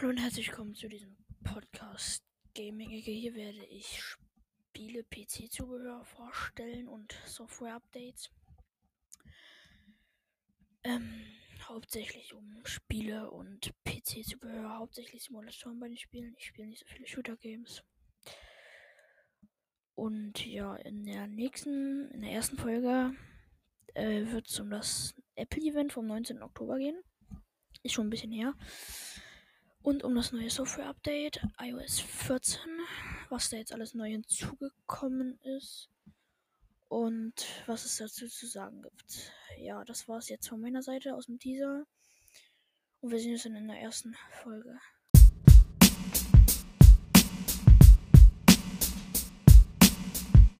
Hallo und herzlich willkommen zu diesem Podcast Gaming. Hier werde ich Spiele, PC-Zubehör vorstellen und Software-Updates. Ähm, hauptsächlich um Spiele und PC-Zubehör, hauptsächlich Simulatoren bei den Spielen. Ich spiele nicht so viele Shooter-Games. Und ja, in der nächsten, in der ersten Folge äh, wird es um das Apple-Event vom 19. Oktober gehen. Ist schon ein bisschen her. Und um das neue Software-Update iOS 14, was da jetzt alles neu hinzugekommen ist. Und was es dazu zu sagen gibt. Ja, das war es jetzt von meiner Seite aus dem Teaser. Und wir sehen uns dann in der ersten Folge.